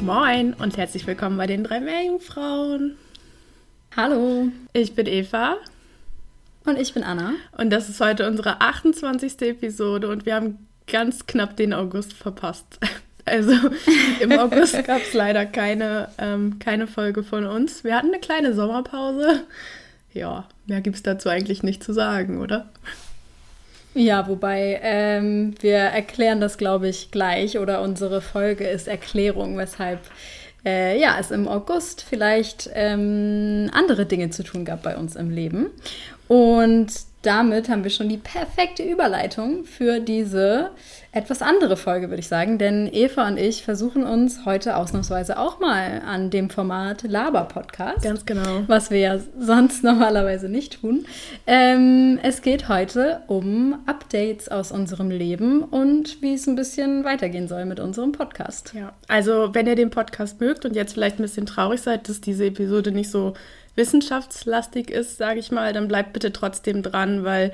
Moin und herzlich willkommen bei den drei Meerjungfrauen. Hallo. Ich bin Eva Und ich bin Anna. und das ist heute unsere 28. Episode und wir haben ganz knapp den August verpasst. Also im August gab es leider keine, ähm, keine Folge von uns. Wir hatten eine kleine Sommerpause. Ja, mehr gibt es dazu eigentlich nicht zu sagen, oder? Ja, wobei ähm, wir erklären das, glaube ich, gleich oder unsere Folge ist Erklärung, weshalb äh, ja, es im August vielleicht ähm, andere Dinge zu tun gab bei uns im Leben. Und damit haben wir schon die perfekte Überleitung für diese etwas andere Folge, würde ich sagen. Denn Eva und ich versuchen uns heute ausnahmsweise auch mal an dem Format Laber-Podcast. Ganz genau. was wir ja sonst normalerweise nicht tun. Ähm, es geht heute um Updates aus unserem Leben und wie es ein bisschen weitergehen soll mit unserem Podcast. Ja, also wenn ihr den Podcast mögt und jetzt vielleicht ein bisschen traurig seid, dass diese Episode nicht so wissenschaftslastig ist, sage ich mal, dann bleibt bitte trotzdem dran, weil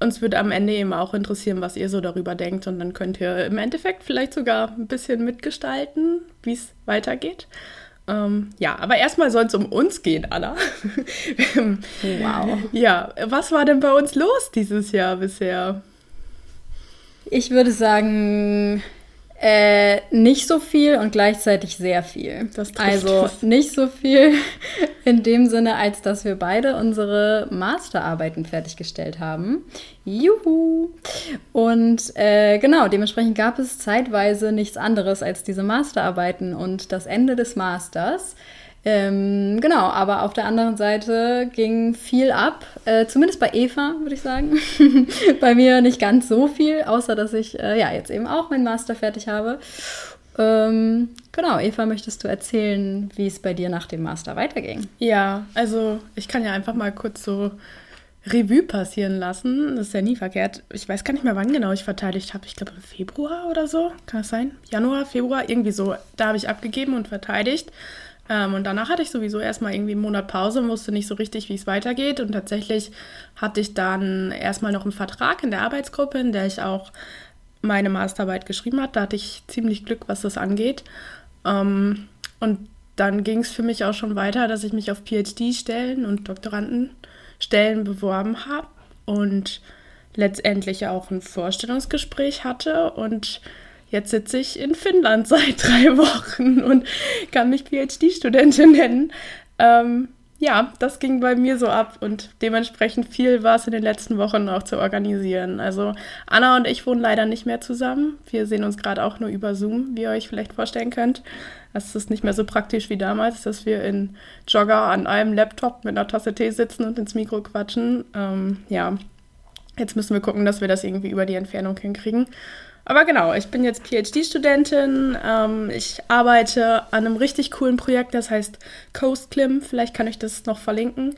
uns würde am Ende eben auch interessieren, was ihr so darüber denkt und dann könnt ihr im Endeffekt vielleicht sogar ein bisschen mitgestalten, wie es weitergeht. Ähm, ja, aber erstmal soll es um uns gehen, Anna. Wow. ja, was war denn bei uns los dieses Jahr bisher? Ich würde sagen, äh, nicht so viel und gleichzeitig sehr viel. Also es. nicht so viel in dem Sinne, als dass wir beide unsere Masterarbeiten fertiggestellt haben. Juhu! Und äh, genau, dementsprechend gab es zeitweise nichts anderes als diese Masterarbeiten und das Ende des Masters. Ähm, genau, aber auf der anderen Seite ging viel ab, äh, zumindest bei Eva, würde ich sagen. bei mir nicht ganz so viel, außer dass ich äh, ja jetzt eben auch meinen Master fertig habe. Ähm, genau, Eva, möchtest du erzählen, wie es bei dir nach dem Master weiterging? Ja, also ich kann ja einfach mal kurz so Revue passieren lassen. Das ist ja nie verkehrt. Ich weiß gar nicht mehr, wann genau ich verteidigt habe. Ich glaube im Februar oder so. Kann das sein? Januar, Februar, irgendwie so. Da habe ich abgegeben und verteidigt. Ähm, und danach hatte ich sowieso erstmal irgendwie einen Monat Pause und wusste nicht so richtig, wie es weitergeht. Und tatsächlich hatte ich dann erstmal noch einen Vertrag in der Arbeitsgruppe, in der ich auch meine Masterarbeit geschrieben habe. Da hatte ich ziemlich Glück, was das angeht. Ähm, und dann ging es für mich auch schon weiter, dass ich mich auf PhD-Stellen und Doktorandenstellen beworben habe und letztendlich auch ein Vorstellungsgespräch hatte. Und jetzt sitze ich in Finnland seit drei Wochen und kann mich PhD-Studentin nennen. Ähm, ja, das ging bei mir so ab und dementsprechend viel war es in den letzten Wochen auch zu organisieren. Also Anna und ich wohnen leider nicht mehr zusammen. Wir sehen uns gerade auch nur über Zoom, wie ihr euch vielleicht vorstellen könnt. Das ist nicht mehr so praktisch wie damals, dass wir in Jogger an einem Laptop mit einer Tasse Tee sitzen und ins Mikro quatschen. Ähm, ja, jetzt müssen wir gucken, dass wir das irgendwie über die Entfernung hinkriegen. Aber genau, ich bin jetzt PhD-Studentin. Ähm, ich arbeite an einem richtig coolen Projekt, das heißt Coast Clim. Vielleicht kann ich das noch verlinken.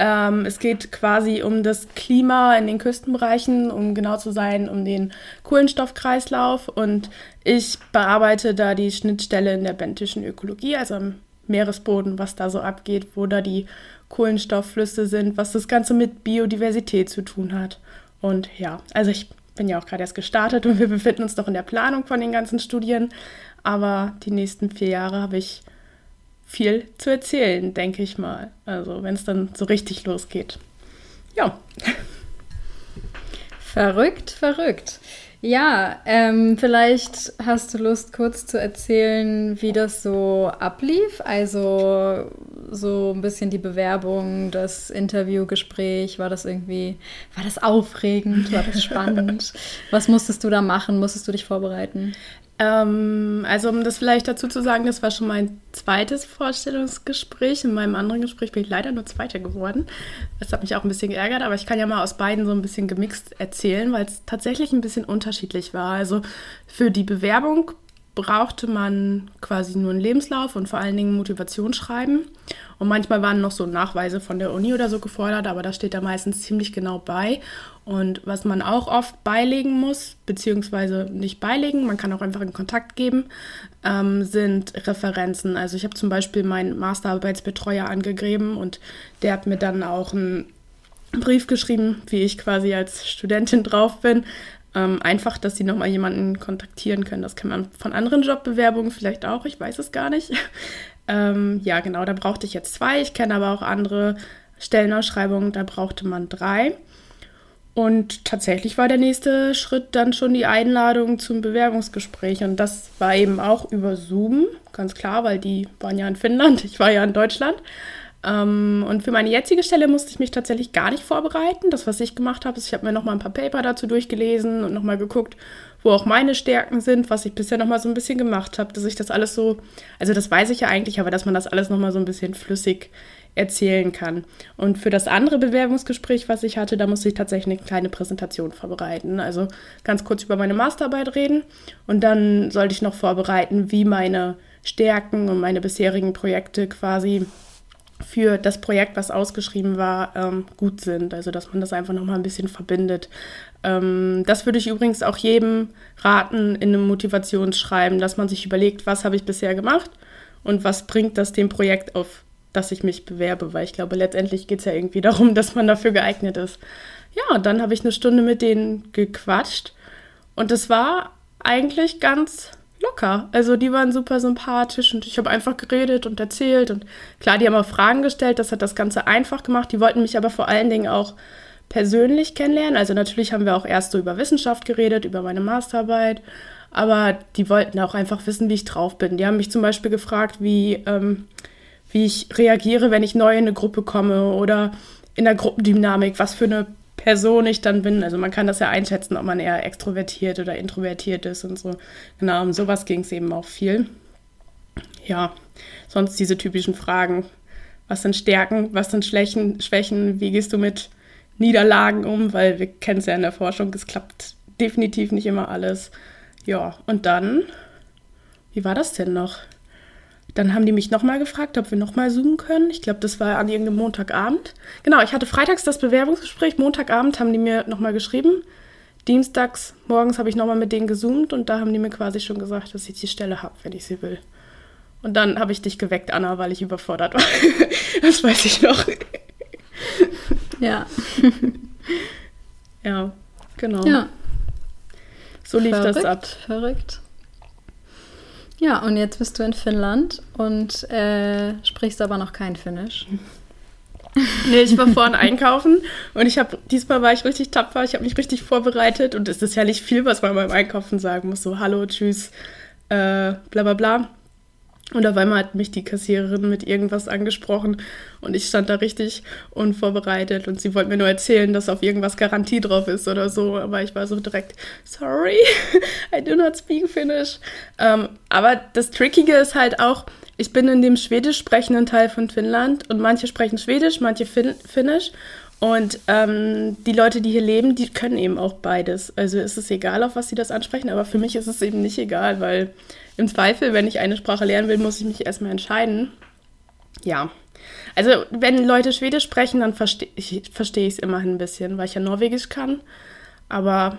Ähm, es geht quasi um das Klima in den Küstenbereichen, um genau zu sein, um den Kohlenstoffkreislauf. Und ich bearbeite da die Schnittstelle in der bentischen Ökologie, also am Meeresboden, was da so abgeht, wo da die Kohlenstoffflüsse sind, was das Ganze mit Biodiversität zu tun hat. Und ja, also ich bin ja auch gerade erst gestartet und wir befinden uns noch in der Planung von den ganzen Studien. Aber die nächsten vier Jahre habe ich viel zu erzählen, denke ich mal. Also wenn es dann so richtig losgeht. Ja. Verrückt, verrückt. Ja, ähm, vielleicht hast du Lust, kurz zu erzählen, wie das so ablief. Also so ein bisschen die Bewerbung, das Interviewgespräch? War das irgendwie, war das aufregend? War das spannend? Was musstest du da machen? Musstest du dich vorbereiten? Ähm, also um das vielleicht dazu zu sagen, das war schon mein zweites Vorstellungsgespräch. In meinem anderen Gespräch bin ich leider nur Zweiter geworden. Das hat mich auch ein bisschen geärgert, aber ich kann ja mal aus beiden so ein bisschen gemixt erzählen, weil es tatsächlich ein bisschen unterschiedlich war. Also für die Bewerbung brauchte man quasi nur einen Lebenslauf und vor allen Dingen Motivationsschreiben. Und manchmal waren noch so Nachweise von der Uni oder so gefordert, aber da steht da meistens ziemlich genau bei. Und was man auch oft beilegen muss, beziehungsweise nicht beilegen, man kann auch einfach in Kontakt geben, ähm, sind Referenzen. Also ich habe zum Beispiel meinen Masterarbeitsbetreuer angegeben und der hat mir dann auch einen Brief geschrieben, wie ich quasi als Studentin drauf bin, ähm, einfach, dass sie nochmal jemanden kontaktieren können. Das kann man von anderen Jobbewerbungen vielleicht auch, ich weiß es gar nicht. ähm, ja, genau, da brauchte ich jetzt zwei. Ich kenne aber auch andere Stellenausschreibungen, da brauchte man drei. Und tatsächlich war der nächste Schritt dann schon die Einladung zum Bewerbungsgespräch. Und das war eben auch über Zoom, ganz klar, weil die waren ja in Finnland, ich war ja in Deutschland. Ähm, und für meine jetzige Stelle musste ich mich tatsächlich gar nicht vorbereiten. Das, was ich gemacht habe, ist, ich habe mir noch mal ein paar Paper dazu durchgelesen und noch mal geguckt, wo auch meine Stärken sind, was ich bisher noch mal so ein bisschen gemacht habe, dass ich das alles so, also das weiß ich ja eigentlich, aber dass man das alles noch mal so ein bisschen flüssig erzählen kann. Und für das andere Bewerbungsgespräch, was ich hatte, da musste ich tatsächlich eine kleine Präsentation vorbereiten. Also ganz kurz über meine Masterarbeit reden und dann sollte ich noch vorbereiten, wie meine Stärken und meine bisherigen Projekte quasi für das Projekt, was ausgeschrieben war, ähm, gut sind. Also dass man das einfach nochmal ein bisschen verbindet. Ähm, das würde ich übrigens auch jedem raten in einem Motivationsschreiben, dass man sich überlegt, was habe ich bisher gemacht und was bringt das dem Projekt auf, das ich mich bewerbe. Weil ich glaube, letztendlich geht es ja irgendwie darum, dass man dafür geeignet ist. Ja, und dann habe ich eine Stunde mit denen gequatscht und es war eigentlich ganz locker. Also die waren super sympathisch und ich habe einfach geredet und erzählt und klar, die haben auch Fragen gestellt, das hat das Ganze einfach gemacht. Die wollten mich aber vor allen Dingen auch persönlich kennenlernen. Also natürlich haben wir auch erst so über Wissenschaft geredet, über meine Masterarbeit, aber die wollten auch einfach wissen, wie ich drauf bin. Die haben mich zum Beispiel gefragt, wie, ähm, wie ich reagiere, wenn ich neu in eine Gruppe komme oder in der Gruppendynamik, was für eine Person ich dann bin. Also man kann das ja einschätzen, ob man eher extrovertiert oder introvertiert ist und so. Genau, um sowas ging es eben auch viel. Ja, sonst diese typischen Fragen. Was sind Stärken, was sind Schwächen, Schwächen, wie gehst du mit Niederlagen um? Weil wir kennen es ja in der Forschung, es klappt definitiv nicht immer alles. Ja, und dann, wie war das denn noch? Dann haben die mich nochmal gefragt, ob wir nochmal zoomen können. Ich glaube, das war an irgendeinem Montagabend. Genau, ich hatte freitags das Bewerbungsgespräch. Montagabend haben die mir nochmal geschrieben. Dienstags morgens habe ich nochmal mit denen gezoomt und da haben die mir quasi schon gesagt, dass ich die Stelle habe, wenn ich sie will. Und dann habe ich dich geweckt, Anna, weil ich überfordert war. das weiß ich noch. Ja. ja, genau. Ja. So lief verrückt, das ab. Verrückt. Ja, und jetzt bist du in Finnland und äh, sprichst aber noch kein Finnisch. Nee, ich war vorhin einkaufen und ich habe, diesmal war ich richtig tapfer, ich habe mich richtig vorbereitet und es ist ja nicht viel, was man beim Einkaufen sagen muss, so Hallo, Tschüss, äh, bla bla bla. Und auf einmal hat mich die Kassiererin mit irgendwas angesprochen und ich stand da richtig unvorbereitet und sie wollte mir nur erzählen, dass auf irgendwas Garantie drauf ist oder so. Aber ich war so direkt, sorry, I do not speak Finnish. Ähm, aber das Trickige ist halt auch, ich bin in dem schwedisch sprechenden Teil von Finnland und manche sprechen Schwedisch, manche fin Finnisch. Und ähm, die Leute, die hier leben, die können eben auch beides. Also ist es egal, auf was sie das ansprechen, aber für mich ist es eben nicht egal, weil im Zweifel, wenn ich eine Sprache lernen will, muss ich mich erstmal entscheiden. Ja. Also, wenn Leute Schwedisch sprechen, dann verstehe ich es immerhin ein bisschen, weil ich ja Norwegisch kann. Aber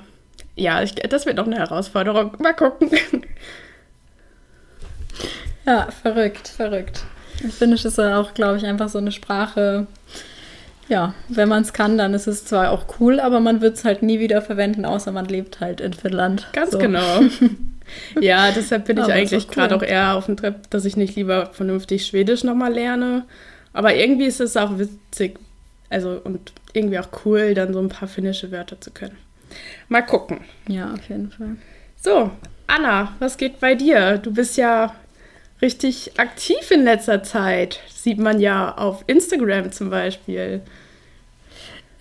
ja, ich, das wird noch eine Herausforderung. Mal gucken. Ja, verrückt, verrückt. Finnisch ist ja auch, glaube ich, einfach so eine Sprache. Ja, wenn man es kann, dann ist es zwar auch cool, aber man wird es halt nie wieder verwenden, außer man lebt halt in Finnland. Ganz so. genau. Ja, deshalb bin ich Aber eigentlich auch cool. gerade auch eher auf dem Trip, dass ich nicht lieber vernünftig Schwedisch nochmal lerne. Aber irgendwie ist es auch witzig, also und irgendwie auch cool, dann so ein paar finnische Wörter zu können. Mal gucken. Ja, auf jeden Fall. So, Anna, was geht bei dir? Du bist ja richtig aktiv in letzter Zeit. Sieht man ja auf Instagram zum Beispiel.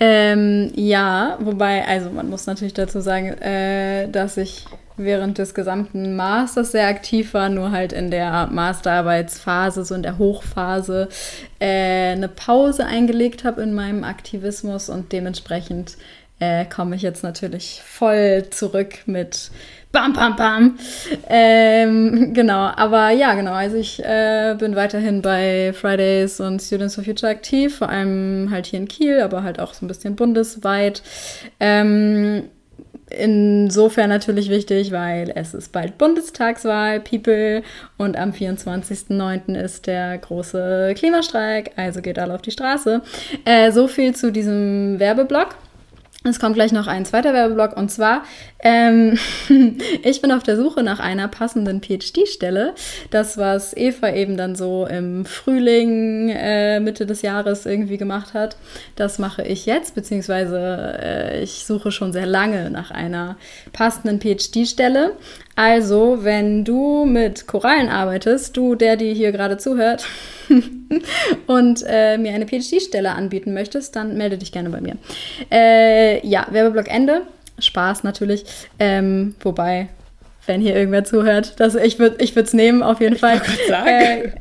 Ähm, ja, wobei, also man muss natürlich dazu sagen, äh, dass ich während des gesamten Masters sehr aktiv war, nur halt in der Masterarbeitsphase, so in der Hochphase, äh, eine Pause eingelegt habe in meinem Aktivismus und dementsprechend äh, komme ich jetzt natürlich voll zurück mit Bam, bam, bam. Ähm, genau, aber ja, genau. Also ich äh, bin weiterhin bei Fridays und Students for Future aktiv, vor allem halt hier in Kiel, aber halt auch so ein bisschen bundesweit. Ähm, insofern natürlich wichtig, weil es ist bald Bundestagswahl, People, und am 24.09. ist der große Klimastreik, also geht alle auf die Straße. Äh, so viel zu diesem Werbeblock. Es kommt gleich noch ein zweiter Werbeblock und zwar, ähm, ich bin auf der Suche nach einer passenden PhD-Stelle. Das, was Eva eben dann so im Frühling, äh, Mitte des Jahres irgendwie gemacht hat, das mache ich jetzt, beziehungsweise äh, ich suche schon sehr lange nach einer passenden PhD-Stelle. Also, wenn du mit Korallen arbeitest, du, der dir hier gerade zuhört und äh, mir eine PhD-Stelle anbieten möchtest, dann melde dich gerne bei mir. Äh, ja, Werbeblock Ende. Spaß natürlich. Ähm, wobei, wenn hier irgendwer zuhört, das, ich würde es nehmen, auf jeden Fall. Äh,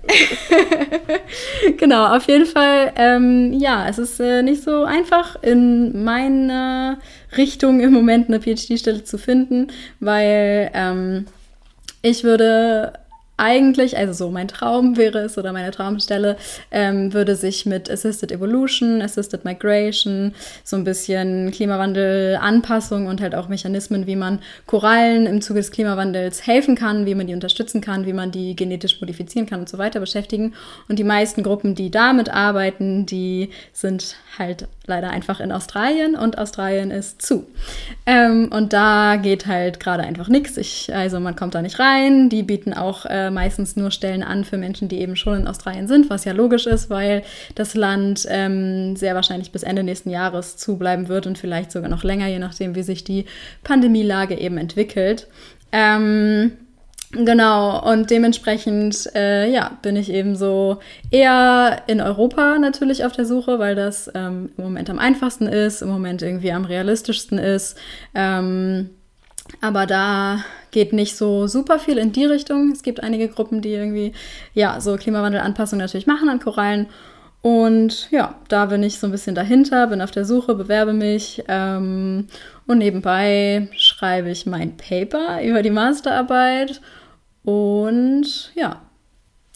genau, auf jeden Fall. Ähm, ja, es ist äh, nicht so einfach in meiner Richtung im Moment eine PhD-Stelle zu finden, weil ähm, ich würde eigentlich, also so mein Traum wäre es oder meine Traumstelle, ähm, würde sich mit Assisted Evolution, Assisted Migration, so ein bisschen Klimawandel, Anpassung und halt auch Mechanismen, wie man Korallen im Zuge des Klimawandels helfen kann, wie man die unterstützen kann, wie man die genetisch modifizieren kann und so weiter beschäftigen. Und die meisten Gruppen, die damit arbeiten, die sind halt leider einfach in Australien und Australien ist zu. Ähm, und da geht halt gerade einfach nichts. Also man kommt da nicht rein. Die bieten auch äh, meistens nur Stellen an für Menschen, die eben schon in Australien sind, was ja logisch ist, weil das Land ähm, sehr wahrscheinlich bis Ende nächsten Jahres zubleiben wird und vielleicht sogar noch länger, je nachdem, wie sich die Pandemielage eben entwickelt. Ähm, Genau, und dementsprechend, äh, ja, bin ich eben so eher in Europa natürlich auf der Suche, weil das ähm, im Moment am einfachsten ist, im Moment irgendwie am realistischsten ist. Ähm, aber da geht nicht so super viel in die Richtung. Es gibt einige Gruppen, die irgendwie, ja, so Klimawandelanpassung natürlich machen an Korallen. Und ja, da bin ich so ein bisschen dahinter, bin auf der Suche, bewerbe mich ähm, und nebenbei schreibe ich mein Paper über die Masterarbeit und ja,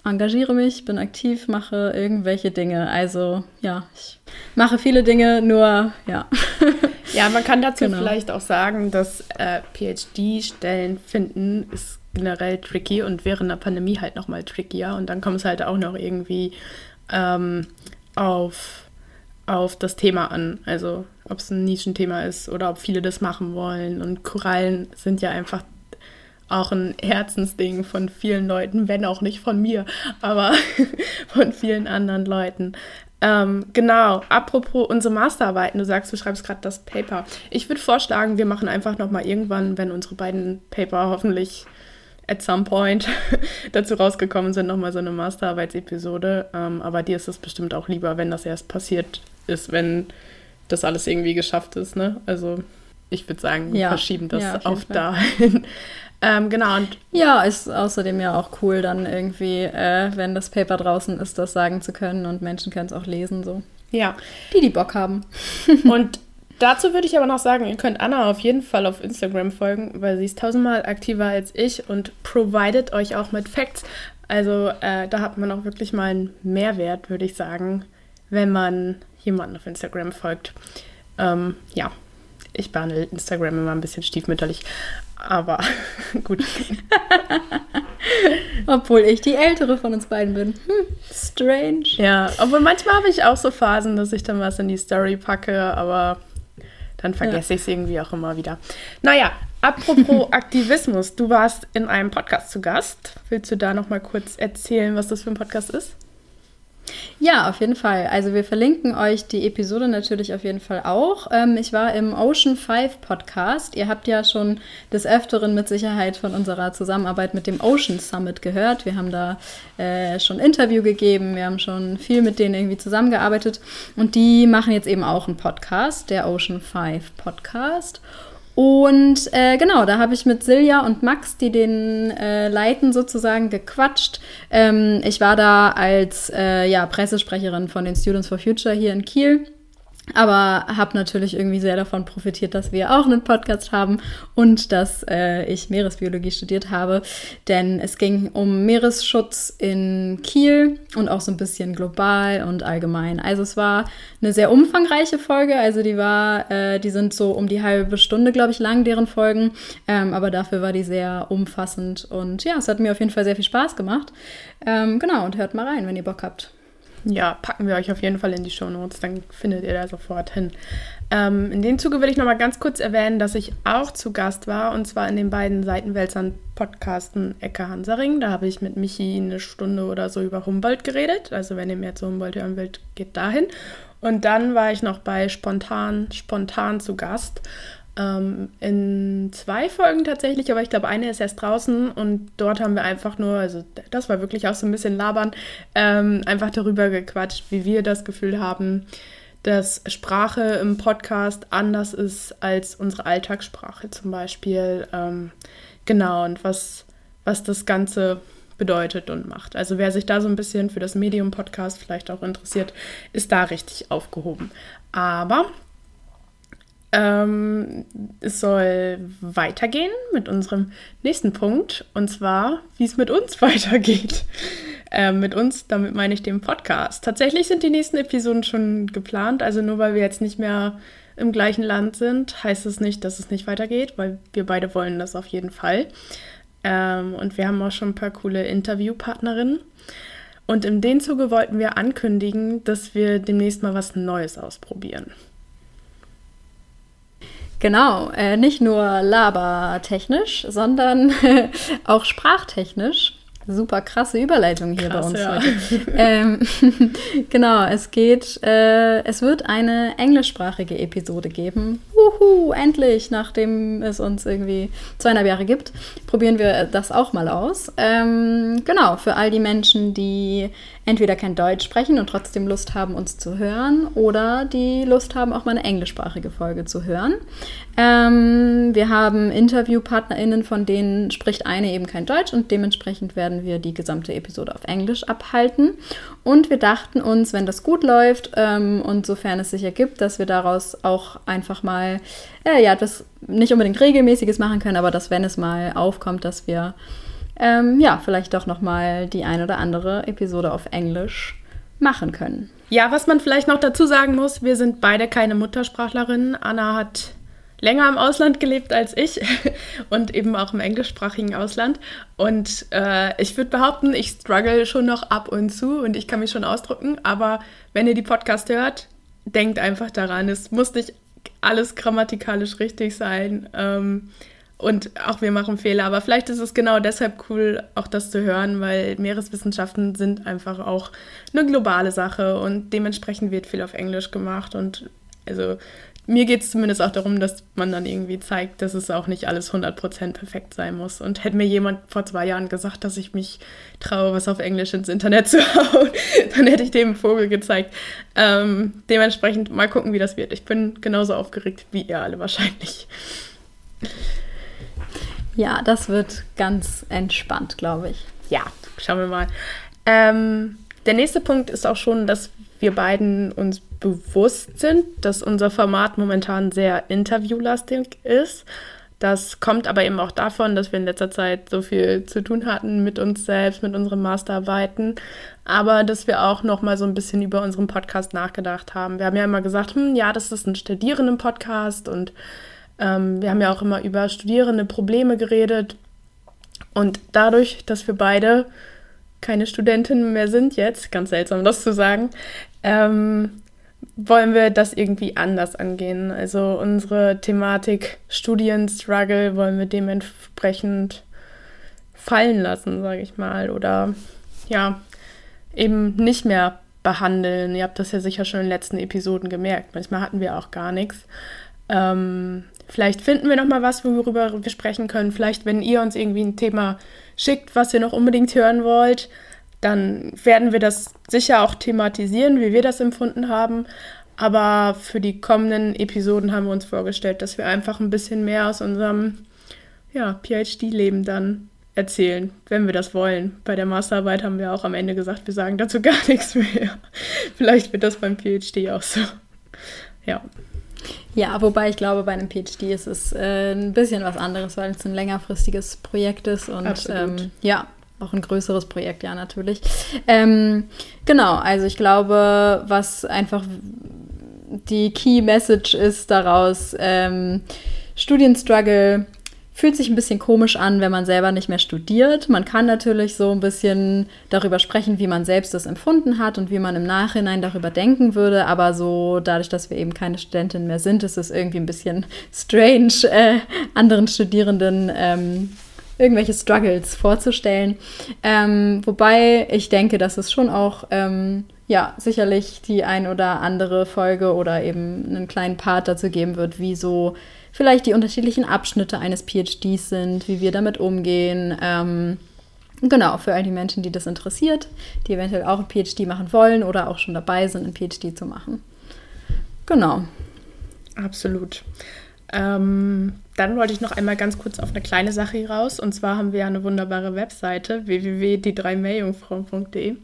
engagiere mich, bin aktiv, mache irgendwelche Dinge. Also ja, ich mache viele Dinge, nur ja. Ja, man kann dazu genau. vielleicht auch sagen, dass äh, PhD-Stellen finden ist generell tricky und während der Pandemie halt nochmal trickier. Und dann kommt es halt auch noch irgendwie ähm, auf, auf das Thema an. Also ob es ein Nischenthema ist oder ob viele das machen wollen. Und Korallen sind ja einfach auch ein Herzensding von vielen Leuten, wenn auch nicht von mir, aber von vielen anderen Leuten. Ähm, genau, apropos unsere Masterarbeiten, du sagst, du schreibst gerade das Paper. Ich würde vorschlagen, wir machen einfach nochmal irgendwann, wenn unsere beiden Paper hoffentlich at some point dazu rausgekommen sind, nochmal so eine Masterarbeitsepisode. Ähm, aber dir ist es bestimmt auch lieber, wenn das erst passiert ist, wenn das alles irgendwie geschafft ist. Ne? Also ich würde sagen, wir ja. verschieben das ja, auf, auf dahin. Ähm, genau. Und ja, ist außerdem ja auch cool, dann irgendwie, äh, wenn das Paper draußen ist, das sagen zu können und Menschen können es auch lesen, so. Ja. Die, die Bock haben. und dazu würde ich aber noch sagen, ihr könnt Anna auf jeden Fall auf Instagram folgen, weil sie ist tausendmal aktiver als ich und provided euch auch mit Facts. Also äh, da hat man auch wirklich mal einen Mehrwert, würde ich sagen, wenn man jemanden auf Instagram folgt. Ähm, ja, ich behandle Instagram immer ein bisschen stiefmütterlich. Aber gut. Obwohl ich die ältere von uns beiden bin. Hm, strange. Ja, obwohl manchmal habe ich auch so Phasen, dass ich dann was in die Story packe, aber dann vergesse ja. ich es irgendwie auch immer wieder. Naja, apropos Aktivismus, du warst in einem Podcast zu Gast. Willst du da noch mal kurz erzählen, was das für ein Podcast ist? Ja, auf jeden Fall. Also wir verlinken euch die Episode natürlich auf jeden Fall auch. Ähm, ich war im Ocean 5 Podcast. Ihr habt ja schon des Öfteren mit Sicherheit von unserer Zusammenarbeit mit dem Ocean Summit gehört. Wir haben da äh, schon Interview gegeben, wir haben schon viel mit denen irgendwie zusammengearbeitet und die machen jetzt eben auch einen Podcast, der Ocean 5 Podcast. Und äh, genau, da habe ich mit Silja und Max, die den äh, leiten, sozusagen gequatscht. Ähm, ich war da als äh, ja, Pressesprecherin von den Students for Future hier in Kiel aber habe natürlich irgendwie sehr davon profitiert, dass wir auch einen Podcast haben und dass äh, ich Meeresbiologie studiert habe. Denn es ging um Meeresschutz in Kiel und auch so ein bisschen global und allgemein. Also es war eine sehr umfangreiche Folge. Also die war, äh, die sind so um die halbe Stunde, glaube ich, lang, deren Folgen. Ähm, aber dafür war die sehr umfassend. Und ja, es hat mir auf jeden Fall sehr viel Spaß gemacht. Ähm, genau, und hört mal rein, wenn ihr Bock habt. Ja, packen wir euch auf jeden Fall in die Show Notes, dann findet ihr da sofort hin. Ähm, in dem Zuge will ich nochmal ganz kurz erwähnen, dass ich auch zu Gast war und zwar in den beiden Seitenwälzern Podcasten Ecke Hansaring. Da habe ich mit Michi eine Stunde oder so über Humboldt geredet. Also wenn ihr mehr zu Humboldt hören wollt, geht dahin. Und dann war ich noch bei Spontan, Spontan zu Gast. Ähm, in zwei Folgen tatsächlich, aber ich glaube, eine ist erst draußen und dort haben wir einfach nur, also das war wirklich auch so ein bisschen labern, ähm, einfach darüber gequatscht, wie wir das Gefühl haben, dass Sprache im Podcast anders ist als unsere Alltagssprache zum Beispiel. Ähm, genau, und was, was das Ganze bedeutet und macht. Also wer sich da so ein bisschen für das Medium-Podcast vielleicht auch interessiert, ist da richtig aufgehoben. Aber ähm, es soll weitergehen mit unserem nächsten Punkt und zwar, wie es mit uns weitergeht. Ähm, mit uns, damit meine ich den Podcast. Tatsächlich sind die nächsten Episoden schon geplant, also nur weil wir jetzt nicht mehr im gleichen Land sind, heißt es nicht, dass es nicht weitergeht, weil wir beide wollen das auf jeden Fall. Ähm, und wir haben auch schon ein paar coole Interviewpartnerinnen. Und in dem Zuge wollten wir ankündigen, dass wir demnächst mal was Neues ausprobieren. Genau, äh, nicht nur labertechnisch, sondern auch sprachtechnisch. Super krasse Überleitung hier Krass, bei uns ja. heute. ähm, genau, es geht, äh, es wird eine englischsprachige Episode geben. Wuhu, endlich, nachdem es uns irgendwie zweieinhalb Jahre gibt, probieren wir das auch mal aus. Ähm, genau, für all die Menschen, die entweder kein Deutsch sprechen und trotzdem Lust haben, uns zu hören, oder die Lust haben, auch mal eine englischsprachige Folge zu hören. Ähm, wir haben InterviewpartnerInnen, von denen spricht eine eben kein Deutsch und dementsprechend werden wir die gesamte Episode auf Englisch abhalten. Und wir dachten uns, wenn das gut läuft ähm, und sofern es sich ergibt, dass wir daraus auch einfach mal, äh, ja, das nicht unbedingt regelmäßiges machen können, aber dass, wenn es mal aufkommt, dass wir ähm, ja, vielleicht doch nochmal die ein oder andere Episode auf Englisch machen können. Ja, was man vielleicht noch dazu sagen muss, wir sind beide keine Muttersprachlerinnen. Anna hat länger im Ausland gelebt als ich und eben auch im englischsprachigen Ausland. Und äh, ich würde behaupten, ich struggle schon noch ab und zu und ich kann mich schon ausdrücken. Aber wenn ihr die Podcast hört, denkt einfach daran, es muss nicht alles grammatikalisch richtig sein. Ähm, und auch wir machen Fehler, aber vielleicht ist es genau deshalb cool, auch das zu hören, weil Meereswissenschaften sind einfach auch eine globale Sache und dementsprechend wird viel auf Englisch gemacht. Und also mir geht es zumindest auch darum, dass man dann irgendwie zeigt, dass es auch nicht alles 100% perfekt sein muss. Und hätte mir jemand vor zwei Jahren gesagt, dass ich mich traue, was auf Englisch ins Internet zu hauen, dann hätte ich dem Vogel gezeigt. Ähm, dementsprechend mal gucken, wie das wird. Ich bin genauso aufgeregt wie ihr alle wahrscheinlich. Ja, das wird ganz entspannt, glaube ich. Ja, schauen wir mal. Ähm, der nächste Punkt ist auch schon, dass wir beiden uns bewusst sind, dass unser Format momentan sehr interviewlastig ist. Das kommt aber eben auch davon, dass wir in letzter Zeit so viel zu tun hatten mit uns selbst, mit unseren Masterarbeiten, aber dass wir auch noch mal so ein bisschen über unseren Podcast nachgedacht haben. Wir haben ja immer gesagt, hm, ja, das ist ein Studierenden-Podcast und ähm, wir haben ja auch immer über studierende Probleme geredet. Und dadurch, dass wir beide keine Studentinnen mehr sind jetzt, ganz seltsam das zu sagen, ähm, wollen wir das irgendwie anders angehen. Also unsere Thematik Studienstruggle wollen wir dementsprechend fallen lassen, sage ich mal. Oder ja, eben nicht mehr behandeln. Ihr habt das ja sicher schon in den letzten Episoden gemerkt. Manchmal hatten wir auch gar nichts. Ähm, vielleicht finden wir noch mal was, worüber wir sprechen können. Vielleicht, wenn ihr uns irgendwie ein Thema schickt, was ihr noch unbedingt hören wollt, dann werden wir das sicher auch thematisieren, wie wir das empfunden haben. Aber für die kommenden Episoden haben wir uns vorgestellt, dass wir einfach ein bisschen mehr aus unserem ja, PhD-Leben dann erzählen, wenn wir das wollen. Bei der Masterarbeit haben wir auch am Ende gesagt, wir sagen dazu gar nichts mehr. Vielleicht wird das beim PhD auch so. Ja. Ja, wobei ich glaube, bei einem PhD ist es äh, ein bisschen was anderes, weil es ein längerfristiges Projekt ist und ähm, ja, auch ein größeres Projekt, ja, natürlich. Ähm, genau, also ich glaube, was einfach die Key Message ist daraus, ähm, Studienstruggle fühlt sich ein bisschen komisch an, wenn man selber nicht mehr studiert. Man kann natürlich so ein bisschen darüber sprechen, wie man selbst das empfunden hat und wie man im Nachhinein darüber denken würde. Aber so dadurch, dass wir eben keine Studentin mehr sind, ist es irgendwie ein bisschen strange, äh, anderen Studierenden ähm, irgendwelche Struggles vorzustellen. Ähm, wobei ich denke, dass es schon auch ähm, ja sicherlich die ein oder andere Folge oder eben einen kleinen Part dazu geben wird, wie so vielleicht die unterschiedlichen Abschnitte eines PhDs sind, wie wir damit umgehen. Ähm, genau, für all die Menschen, die das interessiert, die eventuell auch ein PhD machen wollen oder auch schon dabei sind, ein PhD zu machen. Genau. Absolut. Ähm, dann wollte ich noch einmal ganz kurz auf eine kleine Sache raus. Und zwar haben wir eine wunderbare Webseite www.die3meerjungfrauen.de.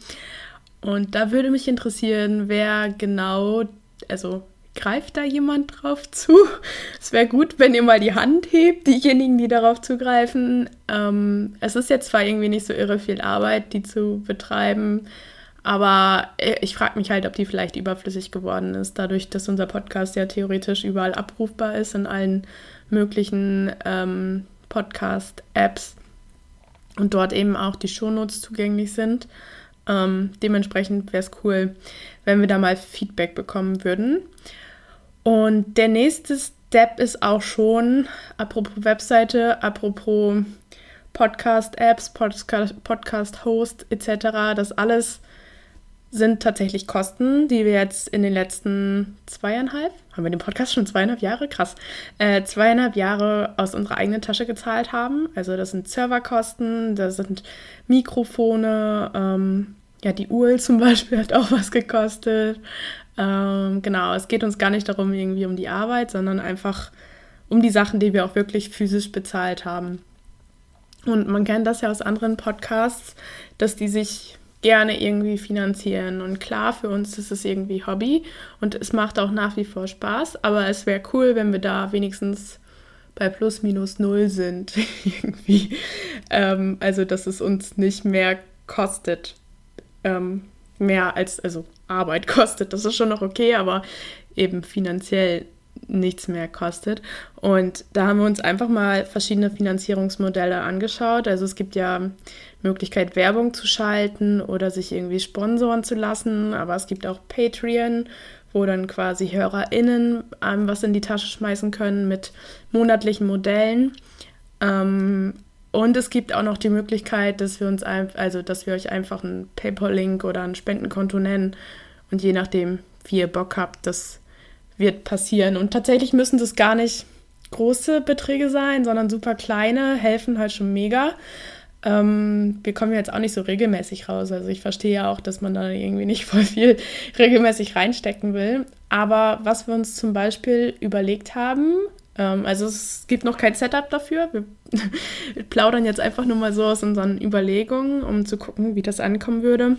Und da würde mich interessieren, wer genau, also Greift da jemand drauf zu? Es wäre gut, wenn ihr mal die Hand hebt, diejenigen, die darauf zugreifen. Ähm, es ist jetzt zwar irgendwie nicht so irre viel Arbeit, die zu betreiben, aber äh, ich frage mich halt, ob die vielleicht überflüssig geworden ist, dadurch, dass unser Podcast ja theoretisch überall abrufbar ist, in allen möglichen ähm, Podcast-Apps und dort eben auch die Shownotes zugänglich sind. Ähm, dementsprechend wäre es cool, wenn wir da mal Feedback bekommen würden. Und der nächste Step ist auch schon, apropos Webseite, apropos Podcast-Apps, Podcast-Host etc., das alles sind tatsächlich Kosten, die wir jetzt in den letzten zweieinhalb, haben wir den Podcast schon zweieinhalb Jahre? Krass. Äh, zweieinhalb Jahre aus unserer eigenen Tasche gezahlt haben. Also das sind Serverkosten, das sind Mikrofone, ähm, ja, die Uhr zum Beispiel hat auch was gekostet. Ähm, genau, es geht uns gar nicht darum, irgendwie um die Arbeit, sondern einfach um die Sachen, die wir auch wirklich physisch bezahlt haben. Und man kennt das ja aus anderen Podcasts, dass die sich gerne irgendwie finanzieren. Und klar, für uns ist es irgendwie Hobby und es macht auch nach wie vor Spaß, aber es wäre cool, wenn wir da wenigstens bei plus minus null sind. irgendwie. Ähm, also, dass es uns nicht mehr kostet. Ähm, mehr als, also Arbeit kostet. Das ist schon noch okay, aber eben finanziell nichts mehr kostet. Und da haben wir uns einfach mal verschiedene Finanzierungsmodelle angeschaut. Also es gibt ja Möglichkeit, Werbung zu schalten oder sich irgendwie sponsoren zu lassen, aber es gibt auch Patreon, wo dann quasi HörerInnen einem was in die Tasche schmeißen können mit monatlichen Modellen. Ähm, und es gibt auch noch die Möglichkeit, dass wir uns also dass wir euch einfach einen PayPal-Link oder ein Spendenkonto nennen. Und je nachdem, wie ihr Bock habt, das wird passieren. Und tatsächlich müssen das gar nicht große Beträge sein, sondern super kleine, helfen halt schon mega. Ähm, wir kommen jetzt auch nicht so regelmäßig raus. Also ich verstehe ja auch, dass man da irgendwie nicht voll viel regelmäßig reinstecken will. Aber was wir uns zum Beispiel überlegt haben, ähm, also es gibt noch kein Setup dafür. Wir, wir plaudern jetzt einfach nur mal so aus unseren Überlegungen, um zu gucken, wie das ankommen würde.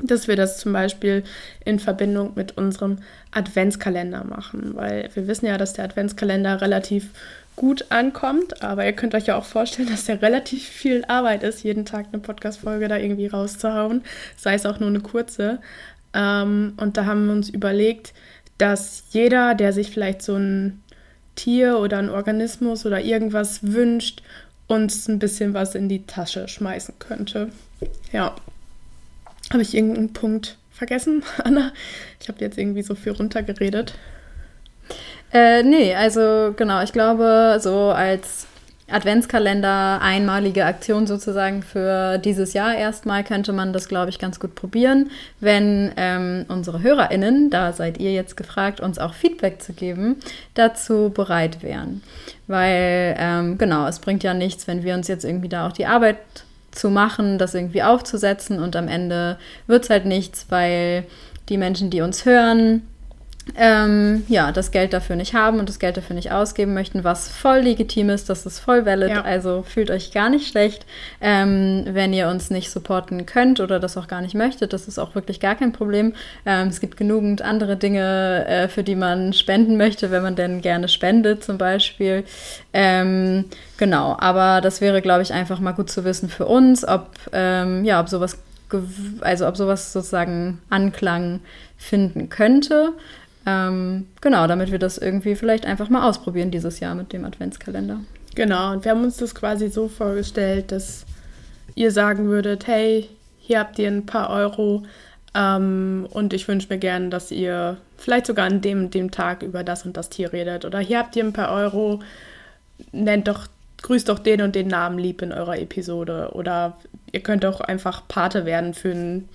Dass wir das zum Beispiel in Verbindung mit unserem Adventskalender machen, weil wir wissen ja, dass der Adventskalender relativ gut ankommt, aber ihr könnt euch ja auch vorstellen, dass der relativ viel Arbeit ist, jeden Tag eine Podcast-Folge da irgendwie rauszuhauen, sei es auch nur eine kurze. Ähm, und da haben wir uns überlegt, dass jeder, der sich vielleicht so ein Tier oder ein Organismus oder irgendwas wünscht, uns ein bisschen was in die Tasche schmeißen könnte. Ja. Habe ich irgendeinen Punkt vergessen, Anna? Ich habe jetzt irgendwie so viel runtergeredet. Äh, nee, also genau, ich glaube, so als Adventskalender, einmalige Aktion sozusagen für dieses Jahr erstmal, könnte man das, glaube ich, ganz gut probieren, wenn ähm, unsere HörerInnen, da seid ihr jetzt gefragt, uns auch Feedback zu geben, dazu bereit wären. Weil, ähm, genau, es bringt ja nichts, wenn wir uns jetzt irgendwie da auch die Arbeit zu machen, das irgendwie aufzusetzen und am Ende wird es halt nichts, weil die Menschen, die uns hören, ähm, ja, das Geld dafür nicht haben und das Geld dafür nicht ausgeben möchten, was voll legitim ist, das ist voll valid, ja. also fühlt euch gar nicht schlecht, ähm, wenn ihr uns nicht supporten könnt oder das auch gar nicht möchtet, das ist auch wirklich gar kein Problem. Ähm, es gibt genügend andere Dinge, äh, für die man spenden möchte, wenn man denn gerne spendet zum Beispiel. Ähm, genau, aber das wäre, glaube ich, einfach mal gut zu wissen für uns, ob, ähm, ja, ob sowas also ob sowas sozusagen Anklang finden könnte. Ähm, genau, damit wir das irgendwie vielleicht einfach mal ausprobieren dieses Jahr mit dem Adventskalender. Genau, und wir haben uns das quasi so vorgestellt, dass ihr sagen würdet, hey, hier habt ihr ein paar Euro ähm, und ich wünsche mir gerne, dass ihr vielleicht sogar an dem, dem Tag über das und das Tier redet. Oder hier habt ihr ein paar Euro, nennt doch, grüßt doch den und den Namen lieb in eurer Episode. Oder ihr könnt auch einfach Pate werden für ein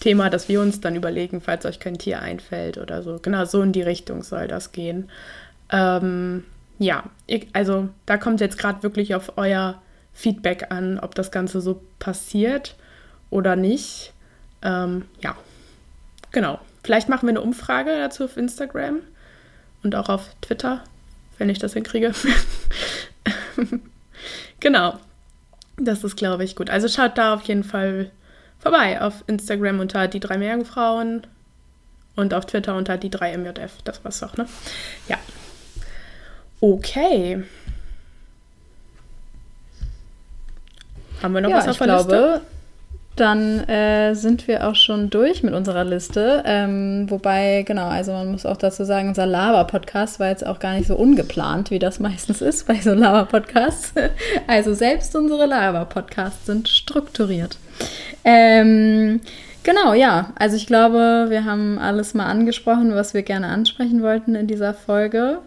Thema, das wir uns dann überlegen, falls euch kein Tier einfällt oder so. Genau, so in die Richtung soll das gehen. Ähm, ja, ich, also da kommt jetzt gerade wirklich auf euer Feedback an, ob das Ganze so passiert oder nicht. Ähm, ja, genau. Vielleicht machen wir eine Umfrage dazu auf Instagram und auch auf Twitter, wenn ich das hinkriege. genau. Das ist, glaube ich, gut. Also schaut da auf jeden Fall vorbei auf Instagram unter die drei Meerjungfrauen und auf Twitter unter die drei MJF. Das war's doch, ne? Ja. Okay. Haben wir noch ja, was auf der glaube, Liste? Dann äh, sind wir auch schon durch mit unserer Liste. Ähm, wobei, genau, also man muss auch dazu sagen, unser Lava-Podcast war jetzt auch gar nicht so ungeplant, wie das meistens ist bei so Lava-Podcasts. Also selbst unsere Lava-Podcasts sind strukturiert. Ähm, genau, ja. Also ich glaube, wir haben alles mal angesprochen, was wir gerne ansprechen wollten in dieser Folge.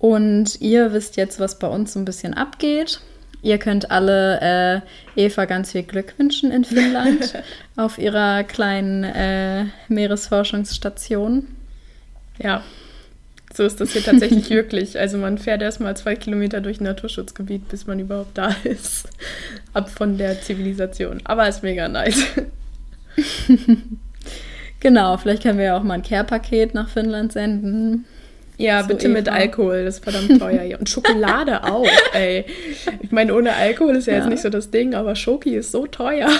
Und ihr wisst jetzt, was bei uns so ein bisschen abgeht. Ihr könnt alle äh, Eva ganz viel Glück wünschen in Finnland auf ihrer kleinen äh, Meeresforschungsstation. Ja, so ist das hier tatsächlich wirklich. Also man fährt erstmal zwei Kilometer durch ein Naturschutzgebiet, bis man überhaupt da ist. Ab von der Zivilisation. Aber ist mega nice. genau, vielleicht können wir ja auch mal ein Care-Paket nach Finnland senden. Ja, so bitte Eva. mit Alkohol, das ist verdammt teuer. Und Schokolade auch, ey. Ich meine, ohne Alkohol ist ja, ja, jetzt nicht so das Ding, aber Schoki ist so teuer.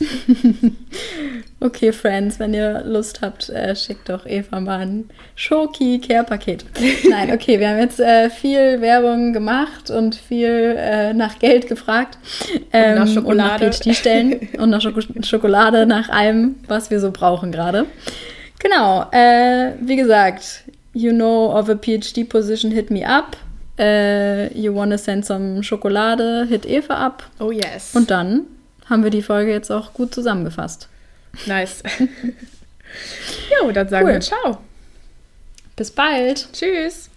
okay, Friends, wenn ihr Lust habt, äh, schickt doch Eva mal ein Schoki-Care-Paket. Nein, okay, wir haben jetzt äh, viel Werbung gemacht und viel äh, nach Geld gefragt. Ähm, und nach Schokolade. Und nach PhD-Stellen und nach Schoko Schokolade, nach allem, was wir so brauchen gerade. Genau, äh, wie gesagt, you know of a PhD position, hit me up. Uh, you wanna send some Schokolade, hit Eva ab. Oh yes. Und dann haben wir die Folge jetzt auch gut zusammengefasst. Nice. jo, dann sagen cool. wir ciao. Bis bald. Tschüss.